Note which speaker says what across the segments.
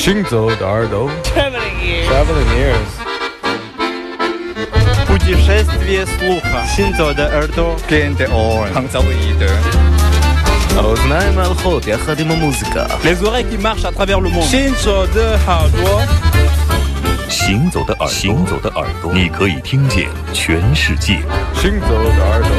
Speaker 1: 行走的耳朵
Speaker 2: Traveling ears.
Speaker 1: Traveling ears
Speaker 3: Путешествие слуха. Синзо de耳朵.
Speaker 1: Gente on
Speaker 4: Hanzaoide.
Speaker 1: האוזניים ההולכות יחד עם המוזיקה
Speaker 3: Les oreilles qui marchent à travers le monde.
Speaker 2: 行走的耳朵。
Speaker 5: 行走的耳朵，行走的耳朵，你可以听见全世界。
Speaker 1: 行走的耳朵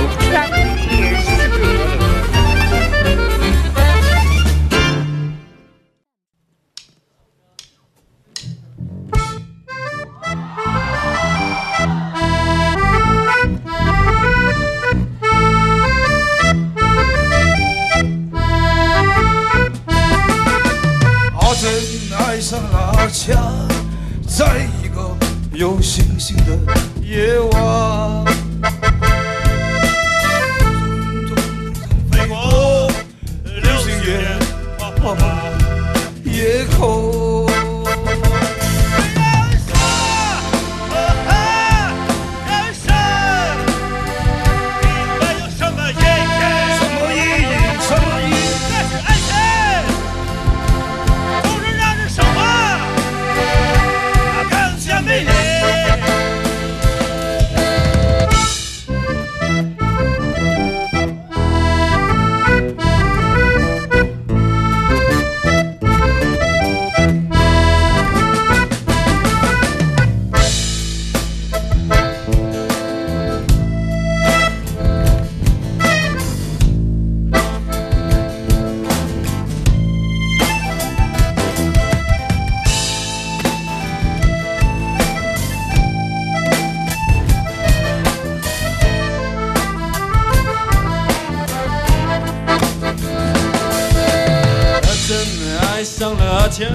Speaker 6: 前，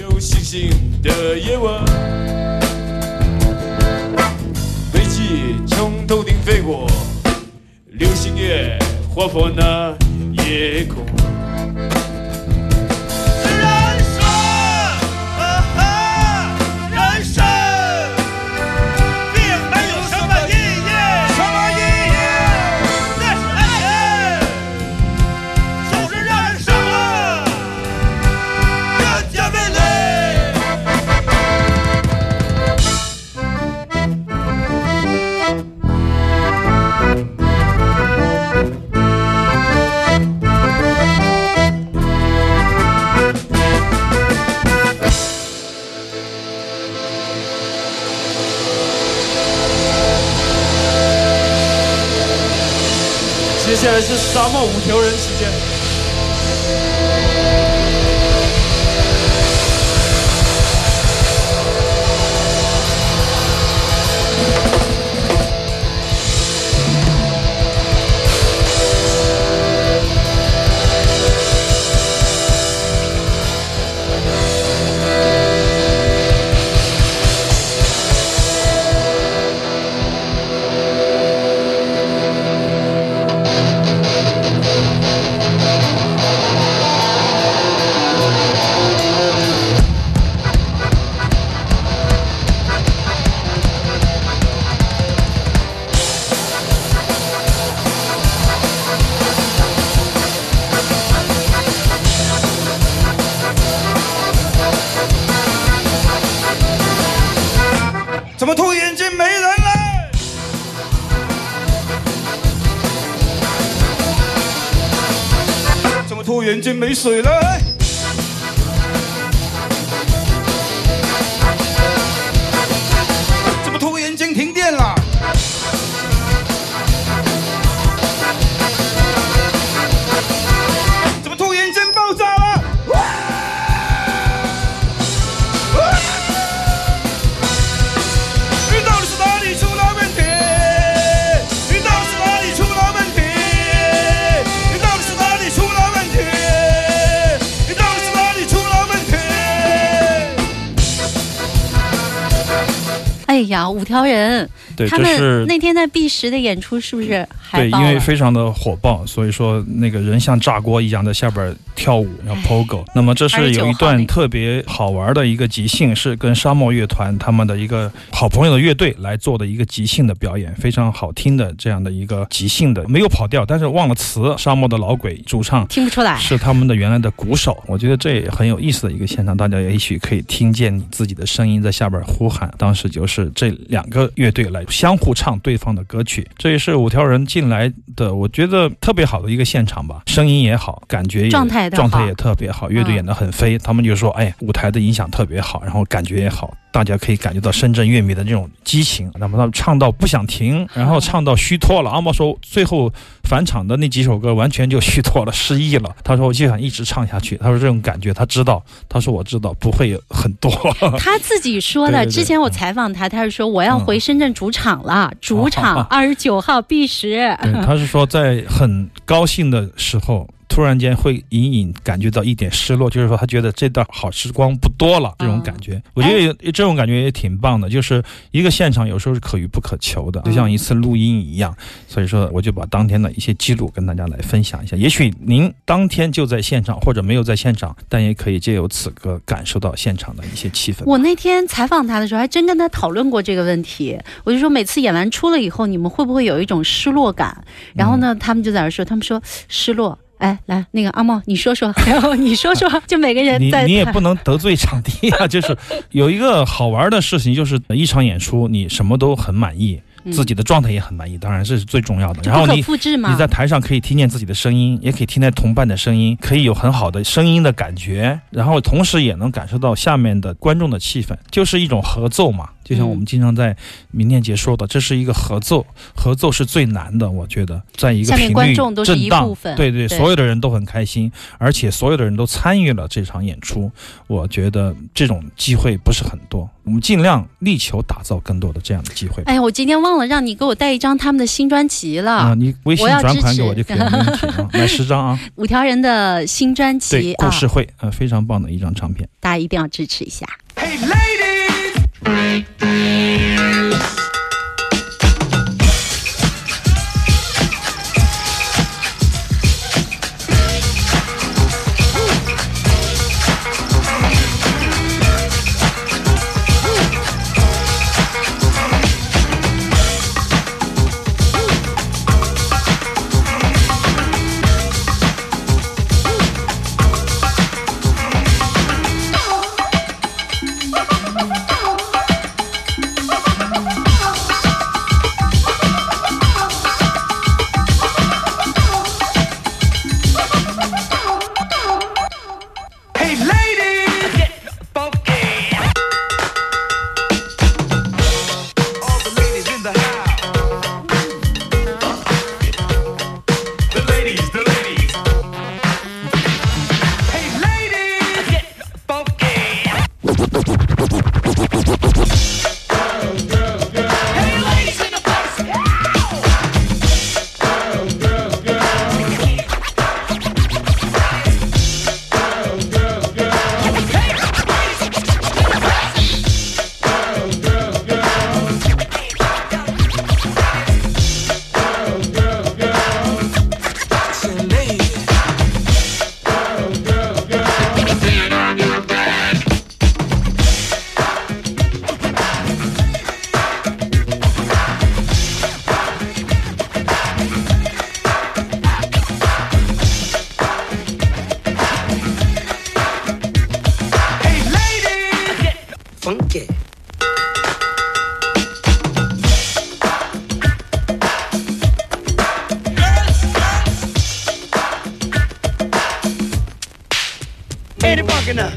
Speaker 6: 有星星的夜晚，飞
Speaker 7: 机从头顶飞过，流星也划破那
Speaker 6: 是
Speaker 7: 沙漠五条人时间。
Speaker 6: 已经没水了。
Speaker 8: 哎呀，五条人，
Speaker 9: 对，
Speaker 8: 他们那天在 B 十的演出是不是还
Speaker 9: 对，因为非常的火爆，所以说那个人像炸锅一样在下边
Speaker 4: 跳舞，叫 Pogo。那么这是有一
Speaker 8: 29号那个
Speaker 4: 段特别好玩的一个即兴，是跟沙漠乐团他们的一个好朋友的乐队来做的一个即兴的表演，非常好听的这样的一个即兴的，没有跑调，但是忘了词。沙漠的老鬼主唱
Speaker 8: 听不出来。
Speaker 4: 是他们的原来的鼓手，我觉得这也很有意思的一个现场，大家也许可以听见你自己的声音在下边呼喊。当时就是这两个乐队来相互唱对方的歌曲，这也是五条人进来的，我觉得特别好的一个现场吧，声音也好，感觉也
Speaker 8: 状态
Speaker 4: 状态也特别好，乐队演得很飞，他们就说，哎，舞台的影响特别好，然后感觉也好。大家可以感觉到深圳乐迷的这种激情，那么他们唱到不想停，然后唱到虚脱了。阿茂说，最后返场的那几首歌完全就虚脱了，失忆了。他说，我就想一直唱下去。他说这种感觉他知道，他说我知道不会有很多。
Speaker 8: 他自己说的，
Speaker 4: 对对对
Speaker 8: 之前我采访他，他是说我要回深圳主场了，主场 二十九号碧石。
Speaker 4: 对，他是说在很高兴的时候。突然间会隐隐感觉到一点失落，就是说他觉得这段好时光不多了，这种感觉，我觉得也这种感觉也挺棒的。就是一个现场有时候是可遇不可求的，就像一次录音一样。所以说，我就把当天的一些记录跟大家来分享一下。也许您当天就在现场，或者没有在现场，但也可以借由此歌感受到现场的一些气氛。
Speaker 8: 我那天采访他的时候，还真跟他讨论过这个问题。我就说，每次演完出了以后，你们会不会有一种失落感？然后呢，他们就在那说，他们说失落。哎，来，那个阿茂，你说说，然后你说说，就每个人
Speaker 4: 你
Speaker 8: 在
Speaker 4: 你也不能得罪场地啊。就是有一个好玩的事情，就是一场演出你什么都很满意，自己的状态也很满意，当然这是最重要的。然后你。你在台上可以听见自己的声音，也可以听见同伴的声音，可以有很好的声音的感觉，然后同时也能感受到下面的观众的气氛，就是一种合奏嘛。就像我们经常在明天节说的，这是一个合奏，合奏是最难的，我觉得，在一个
Speaker 8: 下面
Speaker 4: 频率
Speaker 8: 观众都是
Speaker 4: 震荡
Speaker 8: 一部分
Speaker 4: 对对，
Speaker 8: 对
Speaker 4: 所有的人都很开心，而且所有的人都参与了这场演出，我觉得这种机会不是很多，我们尽量力求打造更多的这样的机会。
Speaker 8: 哎呀，我今天忘了让你给我带一张他们的新专辑了，
Speaker 4: 啊，你微信转款给我就可以了，买十张啊。
Speaker 8: 五条人的新专 辑
Speaker 4: 故，事会，呃，非常棒的一张唱片。
Speaker 8: 大家一定要支持一下。
Speaker 6: Hey, ladies! Funky. Ain't it funky now?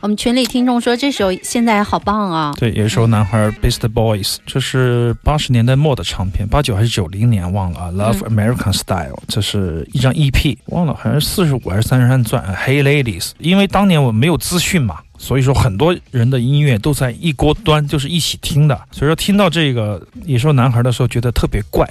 Speaker 8: 我们群里听众说这首现在好棒啊！
Speaker 4: 对，有一首男孩 Beast Boys，这是八十年代末的唱片，八九还是九零年忘了啊。Love American Style，这是一张 EP，忘了好像是四十五还是三十三钻。Hey Ladies，因为当年我没有资讯嘛，所以说很多人的音乐都在一锅端，就是一起听的。所以说听到这个野兽男孩的时候，觉得特别怪，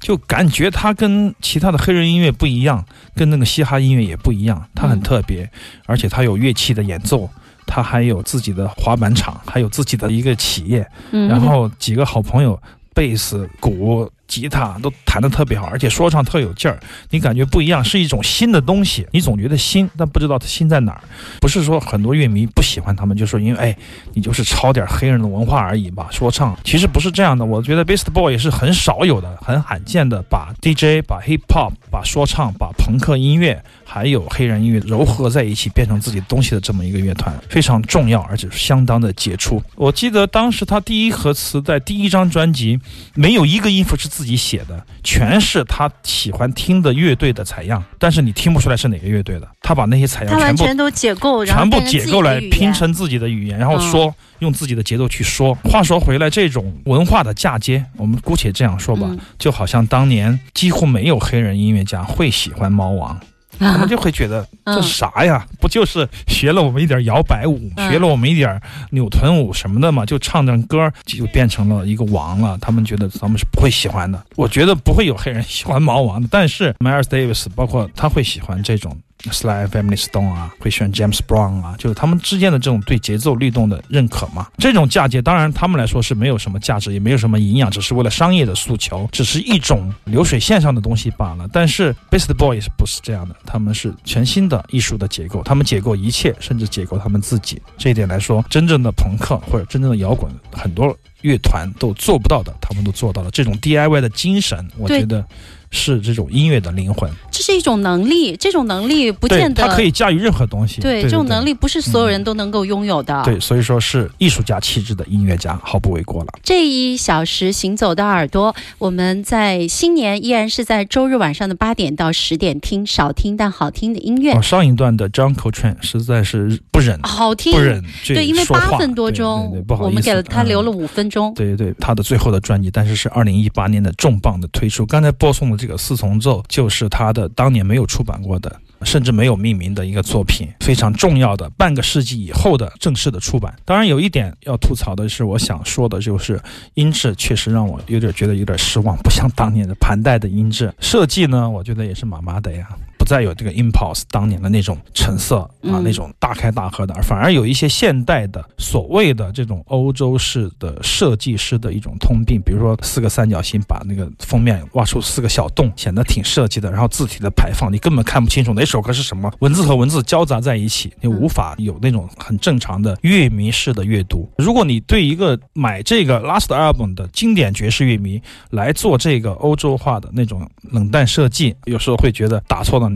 Speaker 4: 就感觉他跟其他的黑人音乐不一样，跟那个嘻哈音乐也不一样，他很特别，而且他有乐器的演奏。他还有自己的滑板场，还有自己的一个企业，
Speaker 8: 嗯，
Speaker 4: 然后几个好朋友，贝斯、鼓、吉他都弹得特别好，而且说唱特有劲儿，你感觉不一样，是一种新的东西。你总觉得新，但不知道它新在哪儿。不是说很多乐迷不喜欢他们，就说因为哎，你就是抄点黑人的文化而已吧。说唱其实不是这样的，我觉得 Beast Boy 也是很少有的、很罕见的，把 DJ、把 Hip Hop、把说唱、把朋克音乐还有黑人音乐糅合在一起，变成自己东西的这么一个乐团，非常重要，而且相当的杰出。我记得当时他第一盒磁带第一张专辑，没有一个音符是自己写的，全是他喜欢听的乐队的采样，但是你听不出来是哪个乐队的。他把那些采样全部
Speaker 8: 全都解构，
Speaker 4: 全部解构来拼成自己的语言，然后说、用自己的节奏去说。话说回来，这种文化的嫁接，我们姑且这样说吧，
Speaker 8: 嗯
Speaker 4: 就好像当年几乎没有黑人音乐家会喜欢猫王。他们就会觉得
Speaker 8: 嗯
Speaker 4: 这啥呀？不就是学了我们一点摇摆舞，
Speaker 8: 嗯
Speaker 4: 学了我们一点扭臀舞什么的嘛？就唱唱歌就变成了一个王了。他们觉得咱们是不会喜欢的。我觉得不会有黑人喜欢毛王的，但是 Miles Davis 包括他会喜欢这种 Sly Family Stone 啊，会选 James Brown 啊，就是他们之间的这种对节奏律动的认可嘛。这种嫁接当然他们来说是没有什么价值，也没有什么营养，只是为了商业的诉求，只是一种流水线上的东西罢了。但是 Beast Boys 不是这样的，他们是全新的艺术的结构，他们解构一切，甚至解构他们自己。这一点来说，真正的朋克或者真正的摇滚，很多乐团都做不到的，他们都做到了。这种 DIY 的精神，我觉得是这种音乐的灵魂。
Speaker 8: 这是一种能力，这种能力不，见得
Speaker 4: 它可以驾驭任何东西。
Speaker 8: 对
Speaker 4: 对，
Speaker 8: 这种能
Speaker 4: 力。
Speaker 8: 不是所有人都能够拥有的。
Speaker 4: 对，所以说是艺术家气质的音乐家，毫不为过了。
Speaker 8: 这一小时行走的耳朵，我们在新年依然是在周日晚上的八点到十点听少听但好听的音乐，
Speaker 4: 哦，上一段的 John Coltrane 实在是不忍，
Speaker 8: 好听
Speaker 4: 不。忍
Speaker 8: 对，因为八分多钟
Speaker 4: 对对，不好意思，
Speaker 8: 我们给了他
Speaker 4: 嗯
Speaker 8: 留了五分钟。
Speaker 4: 对对，他的最后的专辑，但是是二零一八年的重磅的推出。刚才播送的这个四重奏，就是他的当年没有出版过的，甚至没有命名的一个作品，非常重要的半个世纪以后的正式的出版。当然，有一点要吐槽的是，我想说的就是音质确实让我有点觉得有点失望，不像当年的盘带的音质。设计呢，我觉得也是麻麻的呀。不再有这个 Impulse 当年的那种成色啊，
Speaker 8: 嗯
Speaker 4: 那种大开大合的，反而有一些现代的所谓的这种欧洲式的设计师的一种通病，比如说四个三角形把那个封面挖出四个小洞，显得挺设计的。然后字体的排放，你根本看不清楚哪首歌是什么，文字和文字交杂在一起，你无法有那种很正常的乐迷式的阅读。如果你对一个买这个 Last Album 的经典爵士乐迷来做这个欧洲化的那种冷淡设计，有时候会觉得打错了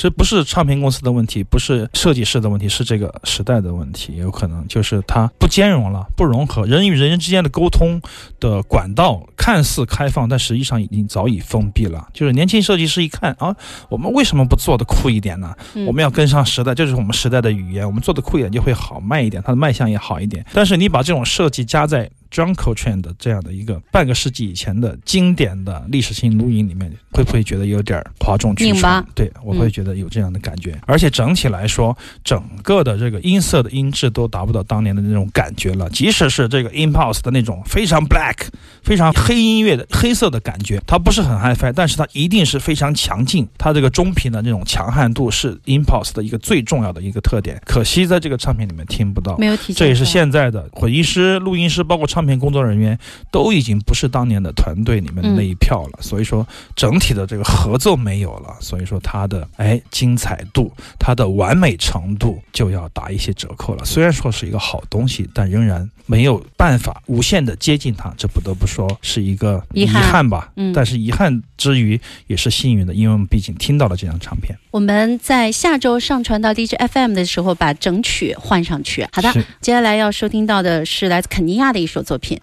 Speaker 4: 鸟。这不是唱片公司的问题，不是设计师的问题，是这个时代的问题。有可能就是它不兼容了，不融合，人与人之间的沟通的管道看似开放，但实际上已经早已封闭了。就是年轻设计师一看啊，我们为什么不做的酷一点呢？
Speaker 8: 嗯
Speaker 4: 我们要跟上时代，这就是我们时代的语言。我们做的酷一点就会好卖一点，它的卖相也好一点。但是你把这种设计加在 John Coltrane 的这样的一个半个世纪以前的经典的历史性录音里面，会不会觉得有点哗众取宠？对，我会觉得有这样的感觉。而且整体来说，整个的这个音色的音质都达不到当年的那种感觉了。即使是这个 Impulse 的那种非常 black、非常黑音乐的黑色的感觉，它不是很 hi-fi，但是它一定是非常强劲。它这个中频的那种强悍度是 Impulse 的一个最重要的一个特点。可惜在这个唱片里面听不到。
Speaker 8: 没有体现，
Speaker 4: 这也是现在的混音师、录音师，包括唱片工作人员，都已经不是当年的团队里面的那一票了。所以说，整体的这个合奏没有了，所以说它的哎精彩度、它的完美程度就要打一些折扣了。虽然说是一个好东西，但仍然没有办法无限的接近它，这不得不说是一个遗
Speaker 8: 遗憾
Speaker 4: 憾吧。
Speaker 8: 嗯
Speaker 4: 但是遗憾之余也是幸运的，因为我们毕竟听到了这张唱片。
Speaker 8: 我们在下周上传到 DJ FM 的时候，把整曲换上去。好的，接下来要收听到的是来自肯尼亚的一首作品。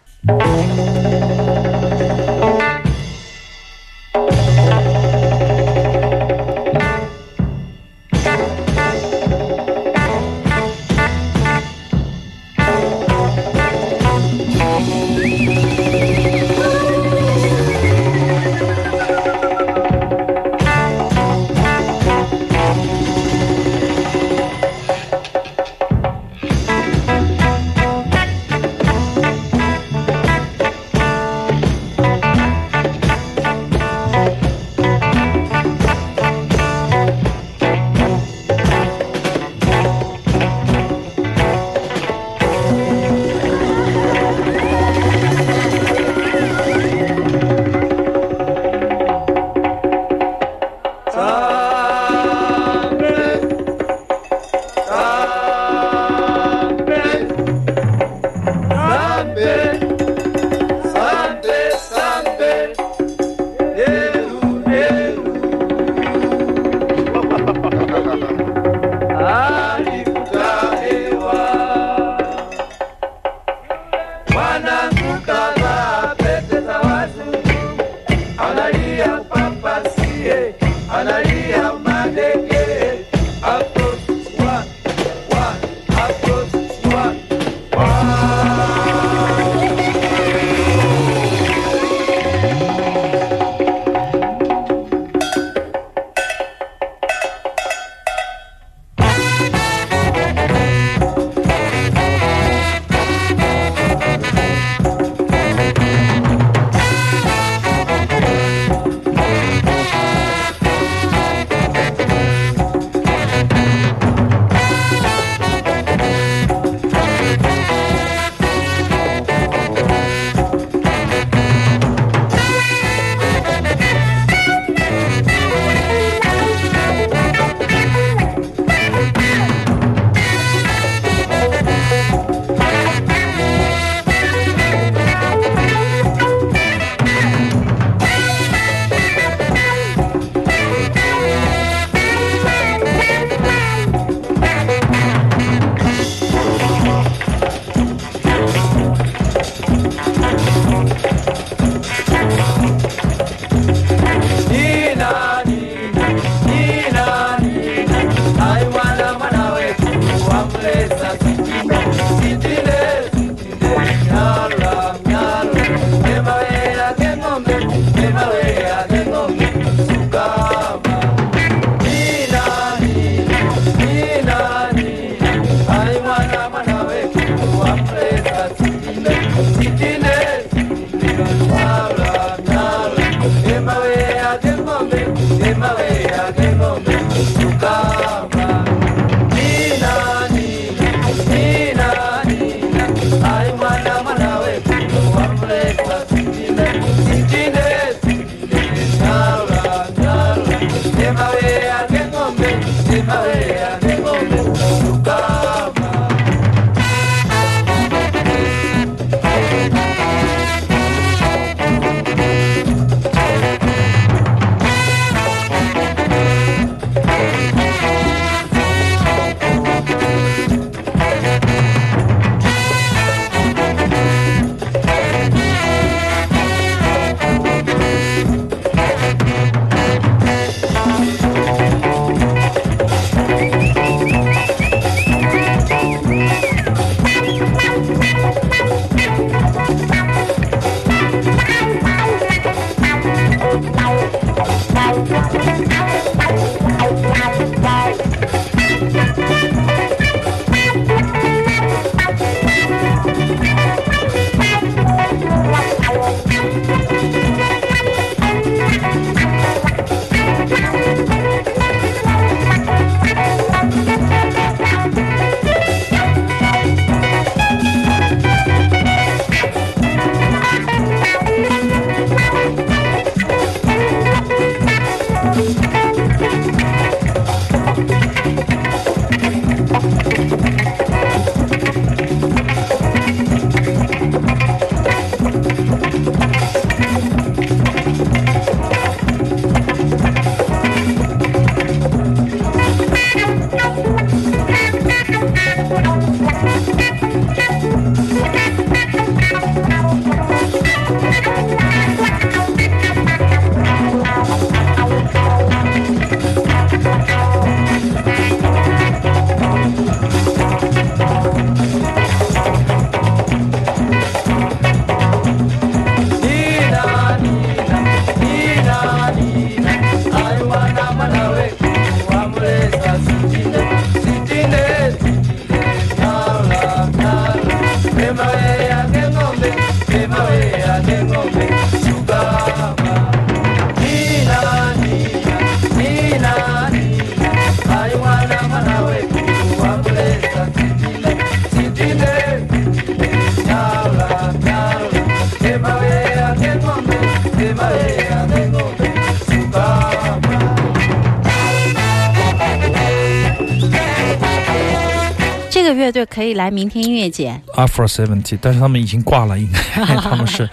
Speaker 8: 个乐队可以来明天音乐节。
Speaker 4: Afro Seventy，但是他们已经挂了，应该 他们是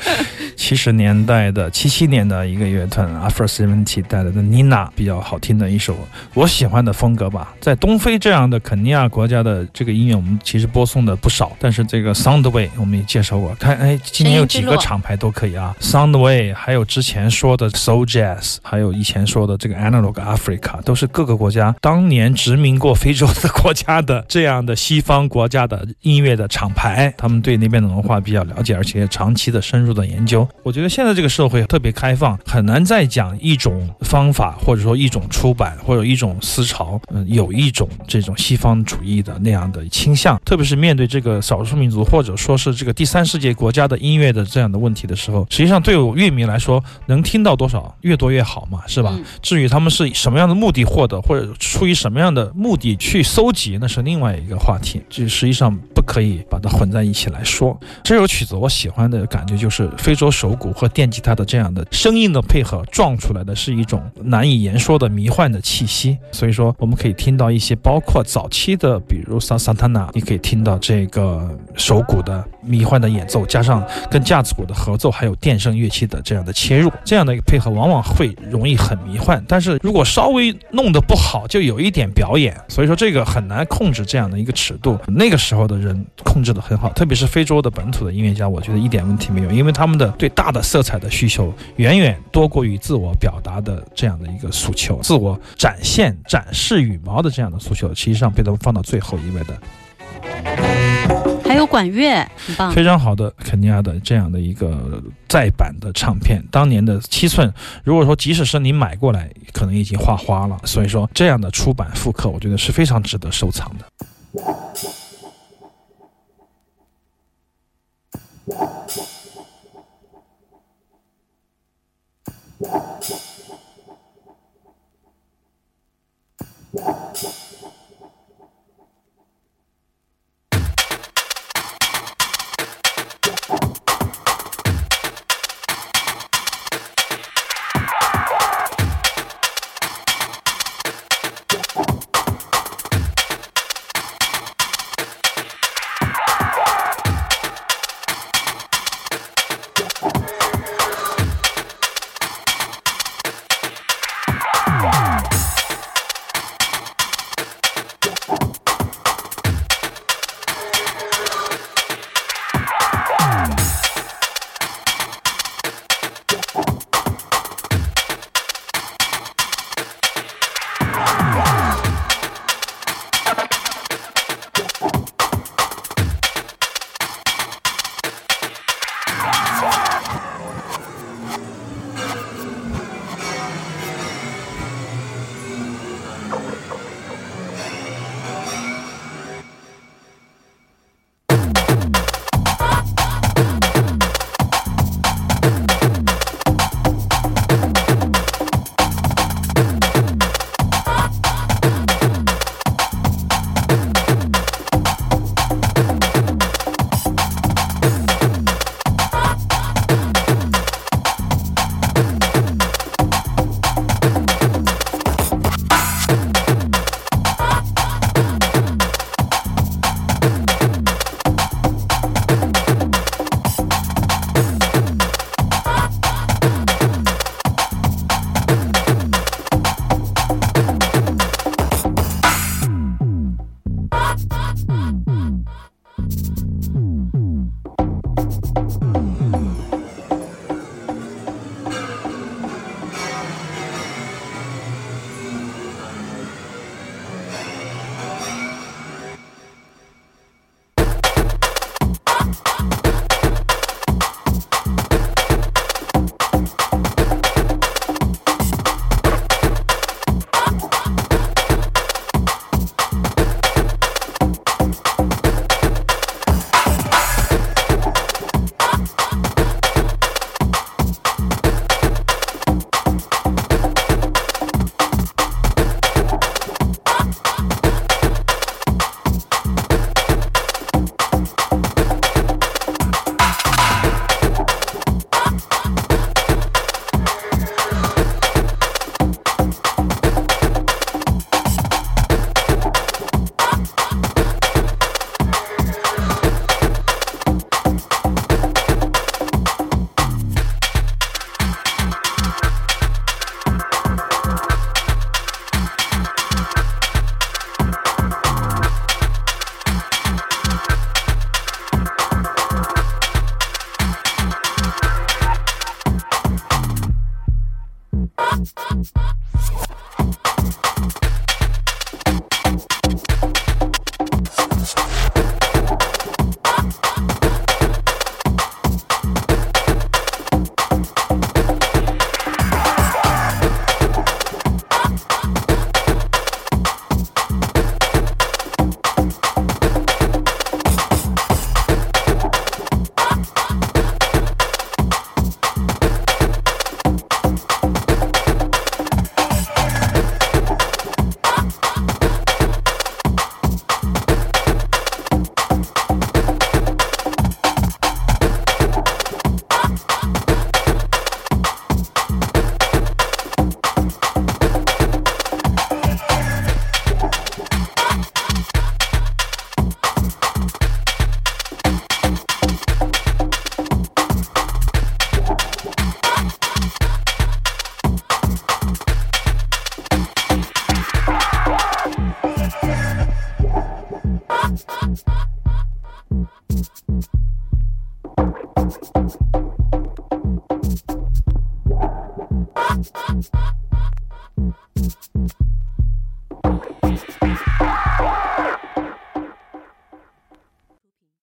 Speaker 4: 七十年代的七七年的一个乐团 Afro Seventy 带来的 Nina 比较好听的一首我喜欢的风格吧。在东非这样的肯尼亚国家的这个音乐，我们其实播送的不少，但是这个 Soundway 我们也介绍过，看哎，今年有几个厂牌都可以啊，Soundway 还有之前说的 Soul Jazz，还有以前说的这个 Analog Africa，都是各个国家当年殖民过非洲的国家的这样的西方国家的音乐的厂牌，他们对那边的文化比较了解，而且长期的深入的研究。我觉得现在这个社会特别开放，很难再讲一种方法，或者说一种出版，或者一种思潮，嗯，有一种这种西方主义的那样的倾向，特别是面对这个少数民族或者说是这个第三世界国家的音乐的这样的问题的时候，实际上对我乐迷来说，能听到多少越多越好嘛，是吧？
Speaker 8: 嗯
Speaker 4: 至于他们是以什么样的目的获得，或者出于什么样的目的去搜集，那是另外一个话题。这实际上不可以把它混在一起来说。这首曲子我喜欢的感觉就是非洲手鼓和电吉他的这样的声音的配合，撞出来的是一种难以言说的迷幻的气息。所以说，我们可以听到一些包括早期的，比如萨萨塔纳，你可以听到这个手鼓的迷幻的演奏，加上跟架子鼓的合奏，还有电声乐器的这样的切入，这样的一个配合往往会容易很迷幻。但是如果稍微弄得不好，就有一点表演，所以说这个很难控制这样的一个尺度。那个时候的人控制得很好，特别是非洲的本土的音乐家，我觉得一点问题没有，因为他们的对大的色彩的需求远远多过于自我表达的这样的一个诉求，自我展现、展示羽毛的这样的诉求，实际上被他们放到最后一位的。
Speaker 8: 还有管乐，很棒。
Speaker 4: 非常好的肯尼亚的这样的一个再版的唱片，当年的七寸，如果说即使是你买过来，可能已经画花了。所以说这样的出版复刻，我觉得是非常值得收藏的。